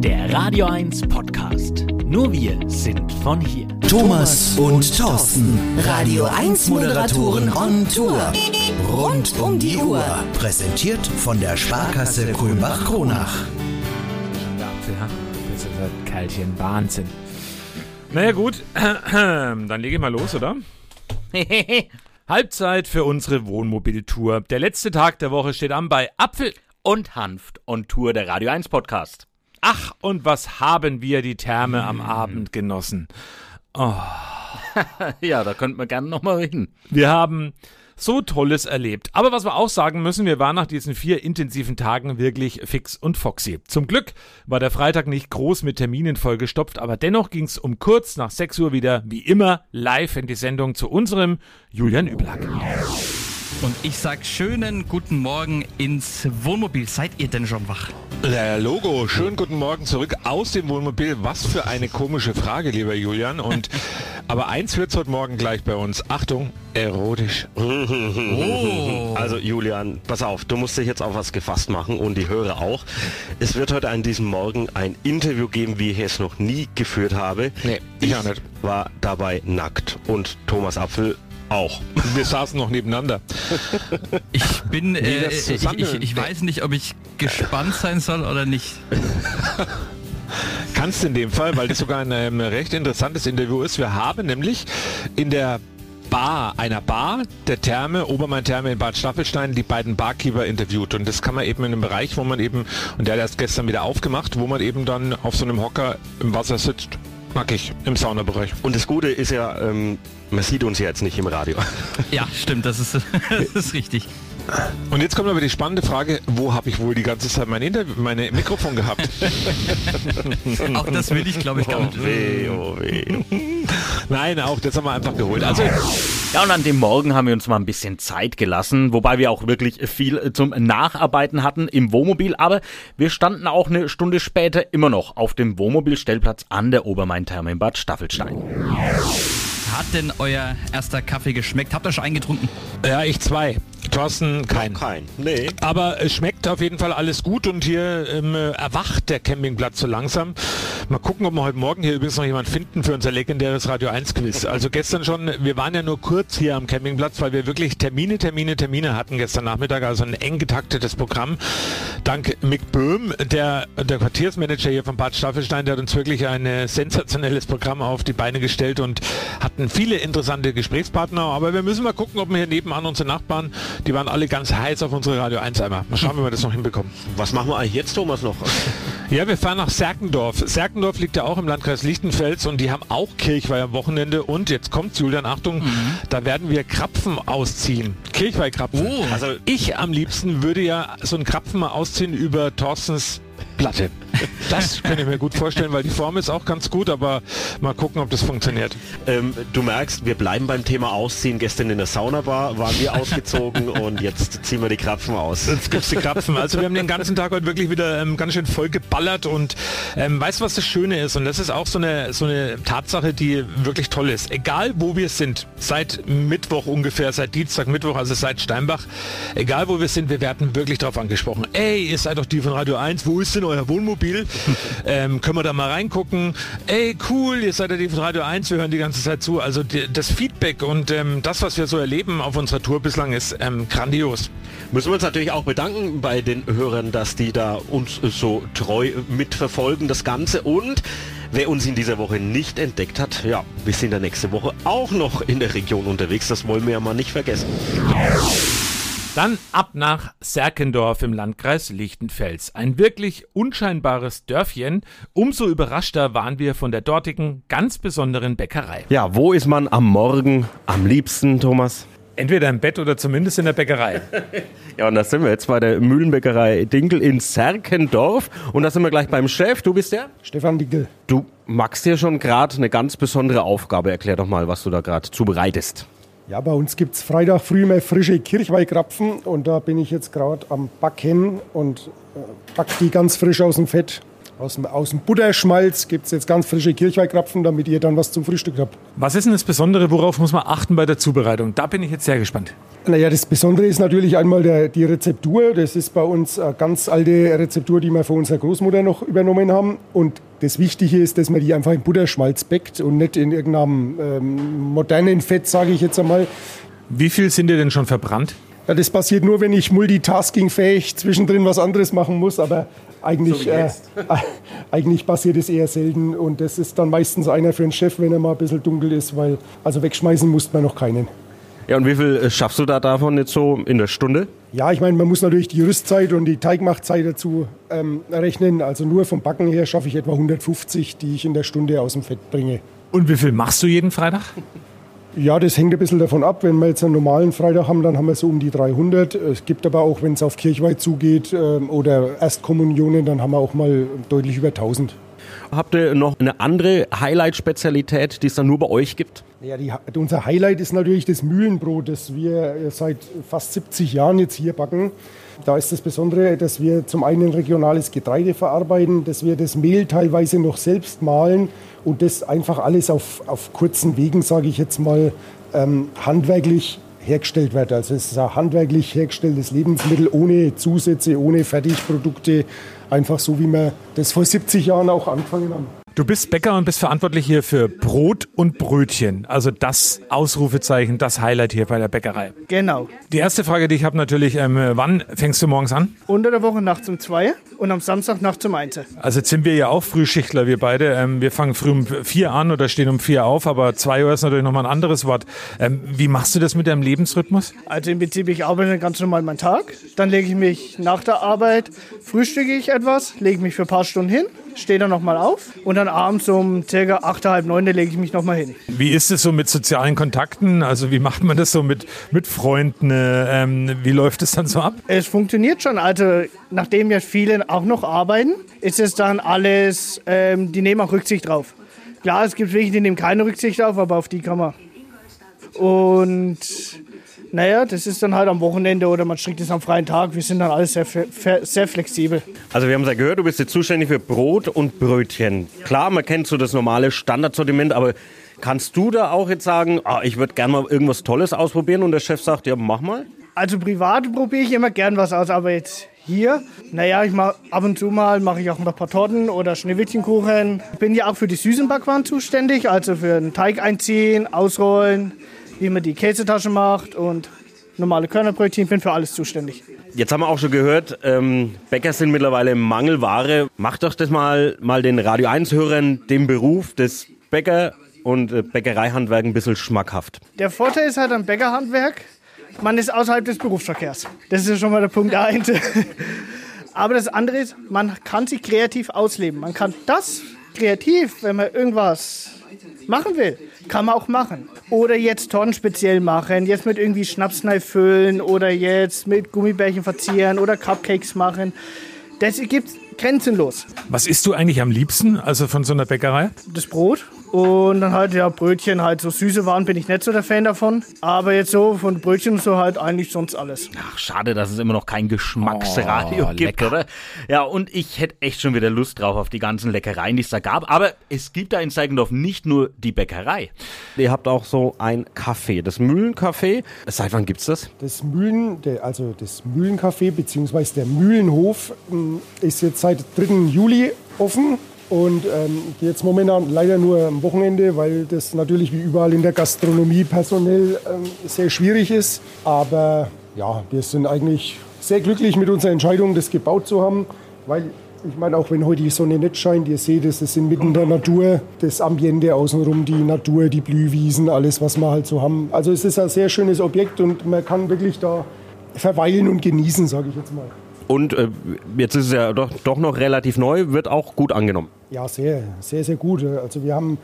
Der Radio 1 Podcast. Nur wir sind von hier. Thomas und Thorsten. Radio 1 Moderatoren on Tour. Rund um die Uhr. Präsentiert von der Sparkasse Kulmbach-Kronach. Das ist ein Kerlchen. Wahnsinn. Naja, gut. Dann lege ich mal los, oder? Halbzeit für unsere Wohnmobiltour. Der letzte Tag der Woche steht an bei Apfel Und Hanft on Tour der Radio 1 Podcast. Ach, und was haben wir die Therme am Abend genossen? Ja, da könnten wir gerne nochmal reden. Wir haben so Tolles erlebt. Aber was wir auch sagen müssen, wir waren nach diesen vier intensiven Tagen wirklich fix und foxy. Zum Glück war der Freitag nicht groß mit Terminen vollgestopft, aber dennoch ging es um kurz nach 6 Uhr wieder, wie immer, live in die Sendung zu unserem Julian Üblack. Und ich sag schönen guten Morgen ins Wohnmobil. Seid ihr denn schon wach? Ja, Logo, schönen guten Morgen zurück aus dem Wohnmobil. Was für eine komische Frage, lieber Julian. Und aber eins wird's heute Morgen gleich bei uns. Achtung, erotisch. Oh. Also Julian, pass auf, du musst dich jetzt auf was gefasst machen und die Hörer auch. Es wird heute an diesem Morgen ein Interview geben, wie ich es noch nie geführt habe. Nee, ich auch nicht. war dabei nackt und Thomas Apfel auch. Wir saßen noch nebeneinander. Ich bin, äh, das ich, ich, ich weiß nicht, ob ich gespannt sein soll oder nicht. Kannst in dem Fall, weil das sogar ein ähm, recht interessantes Interview ist. Wir haben nämlich in der Bar, einer Bar der Therme, Obermain-Therme in Bad Staffelstein, die beiden Barkeeper interviewt. Und das kann man eben in einem Bereich, wo man eben, und der hat erst gestern wieder aufgemacht, wo man eben dann auf so einem Hocker im Wasser sitzt. Nackig, im Saunabereich. Und das Gute ist ja, ähm, man sieht uns ja jetzt nicht im Radio. Ja, stimmt, das ist, das ist richtig. Und jetzt kommt aber die spannende Frage, wo habe ich wohl die ganze Zeit mein, Interview, meine Mikrofon gehabt? Auch das will ich, glaube ich, gar nicht. weh, oh weh. Nein, auch das haben wir einfach geholt. Also Ja, und an dem Morgen haben wir uns mal ein bisschen Zeit gelassen, wobei wir auch wirklich viel zum Nacharbeiten hatten im Wohnmobil, aber wir standen auch eine Stunde später immer noch auf dem Wohnmobilstellplatz an der Obermain-Therme in Bad Staffelstein. Hat denn euer erster Kaffee geschmeckt? Habt ihr schon eingetrunken? Ja, ich zwei. Thorsten, kein. Kein. Nee. Aber es schmeckt auf jeden Fall alles gut und hier ähm, äh, erwacht der Campingplatz so langsam. Mal gucken, ob wir heute Morgen hier übrigens noch jemand finden für unser legendäres Radio 1 Quiz. Also gestern schon, wir waren ja nur kurz hier am Campingplatz, weil wir wirklich Termine, Termine, Termine hatten gestern Nachmittag, also ein eng getaktetes Programm. Dank Mick Böhm, der, der Quartiersmanager hier von Bad Staffelstein, der hat uns wirklich ein äh, sensationelles Programm auf die Beine gestellt und hatten viele interessante Gesprächspartner. Aber wir müssen mal gucken, ob wir hier nebenan unsere Nachbarn, die waren alle ganz heiß auf unsere Radio 1 Eimer. Mal schauen, wie wir das noch hinbekommen. Was machen wir eigentlich jetzt, Thomas, noch? Ja, wir fahren nach Serkendorf. Serkendorf liegt ja auch im Landkreis Lichtenfels und die haben auch Kirchweih am Wochenende und jetzt kommt Julian, Achtung, da werden wir Krapfen ausziehen. Kirchweihkrapfen. Oh. Also ich am liebsten würde ja so einen Krapfen mal ausziehen über Thorstens Platte. Das kann ich mir gut vorstellen, weil die Form ist auch ganz gut, aber mal gucken, ob das funktioniert. Ähm, du merkst, wir bleiben beim Thema Ausziehen. Gestern in der Saunabar waren wir ausgezogen und jetzt ziehen wir die Krapfen aus. Jetzt gibt's die Krapfen. Also wir haben den ganzen Tag heute wirklich wieder ähm, ganz schön voll geballert und ähm, weißt du, was das Schöne ist? Und das ist auch so eine, so eine Tatsache, die wirklich toll ist. Egal wo wir sind, seit Mittwoch ungefähr, seit Dienstag, Mittwoch, also seit Steinbach, egal wo wir sind, wir werden wirklich darauf angesprochen. Ey, ihr seid doch die von Radio 1, wo ist denn euer Wohnmobil? Ähm, können wir da mal reingucken? Ey, cool, ihr seid ja die Radio 1, wir hören die ganze Zeit zu. Also die, das Feedback und ähm, das, was wir so erleben auf unserer Tour bislang, ist ähm, grandios. Müssen wir uns natürlich auch bedanken bei den Hörern, dass die da uns so treu mitverfolgen, das Ganze. Und wer uns in dieser Woche nicht entdeckt hat, ja, wir sind da nächste Woche auch noch in der Region unterwegs. Das wollen wir ja mal nicht vergessen. Dann ab nach Serkendorf im Landkreis Lichtenfels. Ein wirklich unscheinbares Dörfchen. Umso überraschter waren wir von der dortigen ganz besonderen Bäckerei. Ja, wo ist man am Morgen am liebsten, Thomas? Entweder im Bett oder zumindest in der Bäckerei. Ja, und da sind wir jetzt bei der Mühlenbäckerei Dinkel in Serkendorf. Und da sind wir gleich beim Chef. Du bist der? Stefan Dickel. Du machst dir schon gerade eine ganz besondere Aufgabe. Erklär doch mal, was du da gerade zubereitest. Ja, bei uns gibt es Freitag früh mal frische Kirchweihkrapfen und da bin ich jetzt gerade am Backen und äh, back die ganz frisch aus dem Fett Aus dem, aus dem Butterschmalz gibt es jetzt ganz frische Kirchweihkrapfen, damit ihr dann was zum Frühstück habt. Was ist denn das Besondere, worauf muss man achten bei der Zubereitung? Da bin ich jetzt sehr gespannt. Naja, das Besondere ist natürlich einmal der, die Rezeptur. Das ist bei uns eine ganz alte Rezeptur, die wir von unserer Großmutter noch übernommen haben. Und das Wichtige ist, dass man die einfach in Butterschmalz bäckt und nicht in irgendeinem ähm, modernen Fett, sage ich jetzt einmal. Wie viel sind dir denn schon verbrannt? Ja, das passiert nur, wenn ich multitaskingfähig zwischendrin was anderes machen muss, aber eigentlich, So äh, eigentlich passiert es eher selten und das ist dann meistens einer für einen Chef, wenn er mal ein bisschen dunkel ist, weil also wegschmeißen muss man noch keinen. Ja, und wie viel äh, schaffst du da davon jetzt so in der Stunde? Ja, ich meine, man muss natürlich die Rüstzeit und die Teigmachzeit dazu ähm, rechnen. Also nur vom Backen her schaffe ich etwa 150, die ich in der Stunde aus dem Fett bringe. Und wie viel machst du jeden Freitag? Ja, das hängt ein bisschen davon ab. Wenn wir jetzt einen normalen Freitag haben, dann haben wir so um die 300. Es gibt aber auch, wenn es auf Kirchweih zugeht ähm, oder Erstkommunionen, dann haben wir auch mal deutlich über 1000. Habt ihr noch eine andere Highlight-Spezialität, die es dann nur bei euch gibt? Ja, die, unser Highlight ist natürlich das Mühlenbrot, das wir äh, seit fast 70 Jahren jetzt hier backen. Da ist das Besondere, dass wir zum einen regionales Getreide verarbeiten, dass wir das Mehl teilweise noch selbst mahlen und das einfach alles auf, auf kurzen Wegen, sage ich jetzt mal, ähm, handwerklich hergestellt wird. Also es ist ein handwerklich hergestelltes Lebensmittel ohne Zusätze, ohne Fertigprodukte, einfach so wie wir das vor 70 Jahren auch angefangen haben. Du bist Bäcker und bist verantwortlich hier für Brot und Brötchen. Also das Ausrufezeichen, das Highlight hier bei der Bäckerei. Genau. Die erste Frage, die ich habe natürlich, ähm, wann fängst du morgens an? Unter der Woche nachts um zwei und am Samstag nachts um eins. Also jetzt sind wir ja auch Frühschichtler, wir beide. Ähm, wir fangen früh um vier an oder stehen um vier auf, aber zwei Uhr ist natürlich nochmal ein anderes Wort. Ähm, wie machst du das mit deinem Lebensrhythmus? Also im Prinzip, ich arbeite ganz normal meinen Tag. Dann lege ich mich nach der Arbeit, frühstücke ich etwas, lege mich für ein paar Stunden hin, stehe dann nochmal auf und dann abends um circa acht, halb neun lege ich mich nochmal hin. Wie ist es so mit sozialen Kontakten? Also wie macht man das so mit, mit Freunden? Äh, Ähm, wie läuft es dann so ab? Es funktioniert schon. Also nachdem ja viele auch noch arbeiten, ist es dann alles, ähm, die nehmen auch Rücksicht drauf. Klar, es gibt welche, die nehmen keine Rücksicht drauf, aber auf die kann man. Und naja, das ist dann halt am Wochenende oder man strickt es am freien Tag. Wir sind dann alles sehr, sehr flexibel. Also wir haben es ja gehört, du bist jetzt zuständig für Brot und Brötchen. Klar, man kennt so das normale Standardsortiment, aber kannst du da auch jetzt sagen, ah, ich würde gerne mal irgendwas Tolles ausprobieren und der Chef sagt, ja, mach mal? Also privat probiere ich immer gern was aus, aber jetzt hier, naja, ich mach ab und zu mal mache ich auch noch ein paar Torten oder Schneewittchenkuchen. Ich bin ja auch für die süßen Backwaren zuständig, also für den Teig einziehen, ausrollen, wie man die Käsetasche macht und normale Körnerbrötchen. Ich bin für alles zuständig. Jetzt haben wir auch schon gehört, ähm, Bäcker sind mittlerweile Mangelware. Macht doch das mal, mal den Radio 1-Hörern den Beruf des Bäcker und äh, Bäckereihandwerk ein bisschen schmackhaft. Der Vorteil ist halt am Bäckerhandwerk, man ist außerhalb des Berufsverkehrs. Das ist schon mal der Punkt 1. Aber das andere ist, man kann sich kreativ ausleben. Man kann das kreativ, wenn man irgendwas machen will, kann man auch machen. Oder jetzt Torten speziell machen, jetzt mit irgendwie Schnapsnei füllen oder jetzt mit Gummibärchen verzieren oder Cupcakes machen. Das gibt's grenzenlos. Was isst du eigentlich am liebsten, also von so einer Bäckerei? Das Brot und dann halt ja Brötchen, halt so süße Waren bin ich nicht so der Fan davon. Aber jetzt so von Brötchen und so halt eigentlich sonst alles. Ach, schade, dass es immer noch kein Geschmacksradio Oh, gibt, oder? Ja, und ich hätte echt schon wieder Lust drauf auf die ganzen Leckereien, die es da gab. Aber es gibt da in Seikendorf nicht nur die Bäckerei. Ihr habt auch so ein Café, das Mühlencafé. Seit wann gibt's das? Das Mühlen, also das Mühlencafé bzw. der Mühlenhof ähm, ist jetzt seit 3. Juli offen und ähm, jetzt momentan leider nur am Wochenende, weil das natürlich wie überall in der Gastronomie personell ähm, sehr schwierig ist. Aber ja, wir sind eigentlich sehr glücklich mit unserer Entscheidung, das gebaut zu haben, weil ich meine, auch wenn heute die Sonne nicht scheint, ihr seht es, es sind mitten in der Natur, das Ambiente außenrum, die Natur, die Blühwiesen, alles, was wir halt so haben. Also es ist ein sehr schönes Objekt und man kann wirklich da verweilen und genießen, sage ich jetzt mal. Und äh, jetzt ist es ja doch, doch noch relativ neu, wird auch gut angenommen. Ja, sehr, sehr, sehr gut. Also wir haben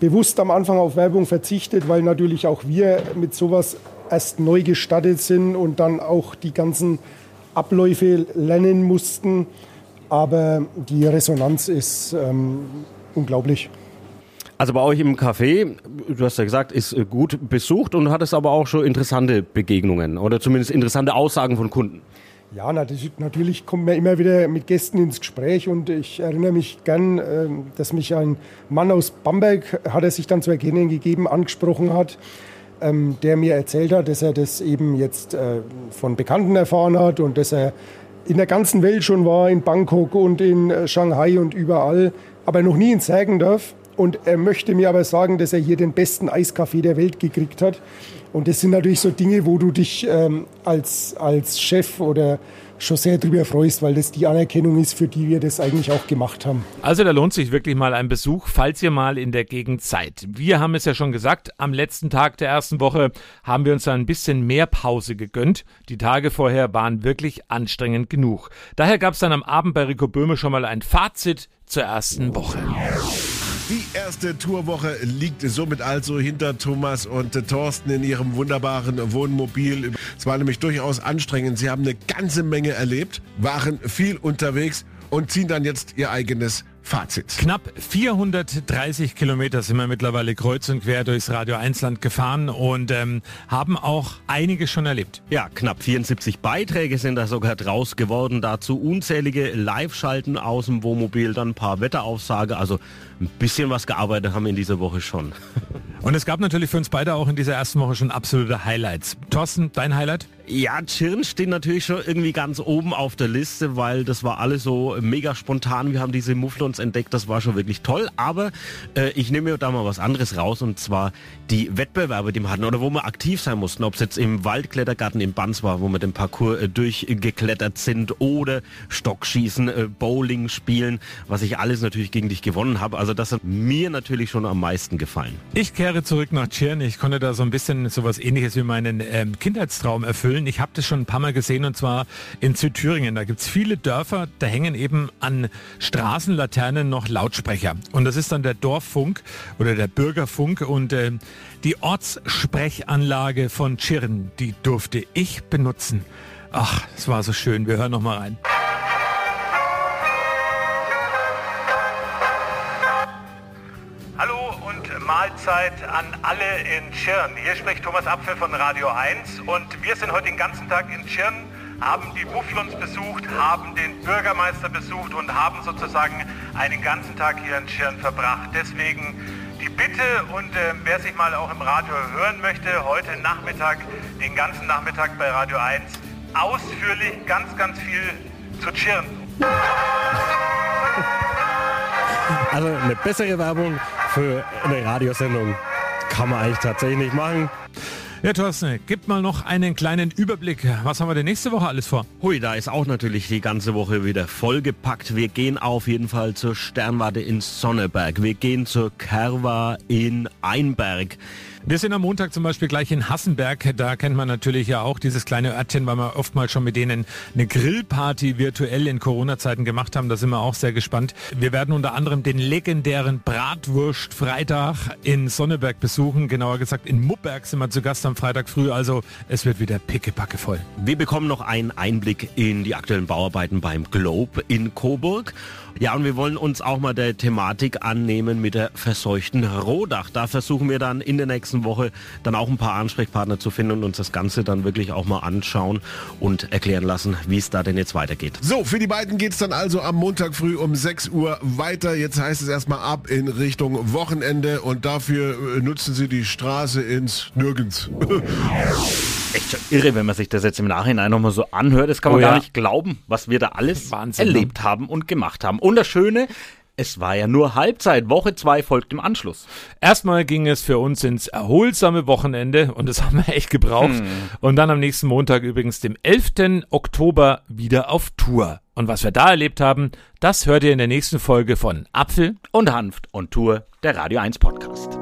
bewusst am Anfang auf Werbung verzichtet, weil natürlich auch wir mit sowas erst neu gestartet sind und dann auch die ganzen Abläufe lernen mussten. Aber die Resonanz ist ähm, unglaublich. Also bei euch im Café, du hast ja gesagt, ist gut besucht und hattest aber auch schon interessante Begegnungen oder zumindest interessante Aussagen von Kunden. Ja, natürlich, kommt man immer wieder mit Gästen ins Gespräch und ich erinnere mich gern, ähm, dass mich ein Mann aus Bamberg, hat er sich dann zu erkennen gegeben, angesprochen hat, ähm, der mir erzählt hat, dass er das eben jetzt äh, von Bekannten erfahren hat und dass er in der ganzen Welt schon war, in Bangkok und in äh, Shanghai und überall, aber noch nie in Sägendorf. Und er möchte mir aber sagen, dass er hier den besten Eiskaffee der Welt gekriegt hat. Und das sind natürlich so Dinge, wo du dich ähm, als, als Chef oder schon sehr drüber freust, weil das die Anerkennung ist, für die wir das eigentlich auch gemacht haben. Also da lohnt sich wirklich mal ein Besuch, falls ihr mal in der Gegend seid. Wir haben es ja schon gesagt, am letzten Tag der ersten Woche haben wir uns ein bisschen mehr Pause gegönnt. Die Tage vorher waren wirklich anstrengend genug. Daher gab es dann am Abend bei Rico Böhme schon mal ein Fazit zur ersten Woche. Die erste Tourwoche liegt somit also hinter Thomas und Thorsten in ihrem wunderbaren Wohnmobil. Es war nämlich durchaus anstrengend. Sie haben eine ganze Menge erlebt, waren viel unterwegs und ziehen dann jetzt ihr eigenes Fazit. Knapp 430 Kilometer sind wir mittlerweile kreuz und quer durchs Radio 1 Land gefahren und ähm, haben auch einiges schon erlebt. Ja, knapp 74 Beiträge sind da sogar draus geworden. Dazu unzählige Live-Schalten aus dem Wohnmobil, dann ein paar Wetteraufsage. Also ein bisschen was gearbeitet haben wir in dieser Woche schon. Und es gab natürlich für uns beide auch in dieser ersten Woche schon absolute Highlights. Thorsten, dein Highlight? Ja, Tschirn steht natürlich schon irgendwie ganz oben auf der Liste, weil das war alles so mega spontan. Wir haben diese Mufflons entdeckt, das war schon wirklich toll. Aber äh, ich nehme mir da mal was anderes raus und zwar die Wettbewerbe, die wir hatten oder wo wir aktiv sein mussten. Ob es jetzt im Waldklettergarten in Banz war, wo wir den Parcours äh, durchgeklettert sind oder Stockschießen, äh, Bowling spielen, was ich alles natürlich gegen dich gewonnen habe. Also das hat mir natürlich schon am meisten gefallen. Ich kehre zurück nach Tschirn. Ich konnte da so ein bisschen sowas ähnliches wie meinen ähm, Kindheitstraum erfüllen. Ich habe das schon ein paar Mal gesehen und zwar in Südthüringen. Da gibt es viele Dörfer, da hängen eben an Straßenlaternen noch Lautsprecher. Und das ist dann der Dorffunk oder der Bürgerfunk und äh, die Ortssprechanlage von Tschirn, die durfte ich benutzen. Ach, es war so schön. Wir hören noch mal rein. Mahlzeit an alle in Tschirn. Hier spricht Thomas Apfel von Radio 1 und wir sind heute den ganzen Tag in Tschirn, haben die Mufflons besucht, haben den Bürgermeister besucht und haben sozusagen einen ganzen Tag hier in Tschirn verbracht. Deswegen die Bitte und äh, wer sich mal auch im Radio hören möchte, heute Nachmittag, den ganzen Nachmittag bei Radio 1, ausführlich ganz, ganz viel zu Tschirn. Also eine bessere Werbung für eine Radiosendung kann man eigentlich tatsächlich nicht machen. Ja, Thorsten, gib mal noch einen kleinen Überblick. Was haben wir denn nächste Woche alles vor? Hui, da ist auch natürlich die ganze Woche wieder vollgepackt. Wir gehen auf jeden Fall zur Sternwarte in Sonneberg. Wir gehen zur Kerwa in Einberg. Wir sind am Montag zum Beispiel gleich in Hassenberg. Da kennt man natürlich ja auch dieses kleine Örtchen, weil wir oftmals schon mit denen eine Grillparty virtuell in Corona-Zeiten gemacht haben. Da sind wir auch sehr gespannt. Wir werden unter anderem den legendären Bratwurst-Freitag in Sonneberg besuchen. Genauer gesagt in Mupperg sind wir zu Gast am Freitag früh. Also es wird wieder pickepacke voll. Wir bekommen noch einen Einblick in die aktuellen Bauarbeiten beim Globe in Coburg. Ja, und wir wollen uns auch mal der Thematik annehmen mit der verseuchten Rohdach. Da versuchen wir dann in der nächsten Woche dann auch ein paar Ansprechpartner zu finden und uns das Ganze dann wirklich auch mal anschauen und erklären lassen, wie es da denn jetzt weitergeht. So, für die beiden geht es dann also am Montag früh um 6 Uhr weiter. Jetzt heißt es erstmal ab in Richtung Wochenende und dafür äh, nutzen sie die Straße ins Nirgends. Echt schon irre, wenn man sich das jetzt im Nachhinein nochmal so anhört. Das kann man Oh gar ja. nicht glauben, was wir da alles Wahnsinn, ne? erlebt haben und gemacht haben. Und das Schöne, es war ja nur Halbzeit. Woche zwei folgt im Anschluss. Erstmal ging es für uns ins erholsame Wochenende und das haben wir echt gebraucht. Und dann am nächsten Montag übrigens, dem 11. Oktober, wieder auf Tour. Und was wir da erlebt haben, das hört ihr in der nächsten Folge von Apfel Und Hanft und Tour, der Radio 1 Podcast.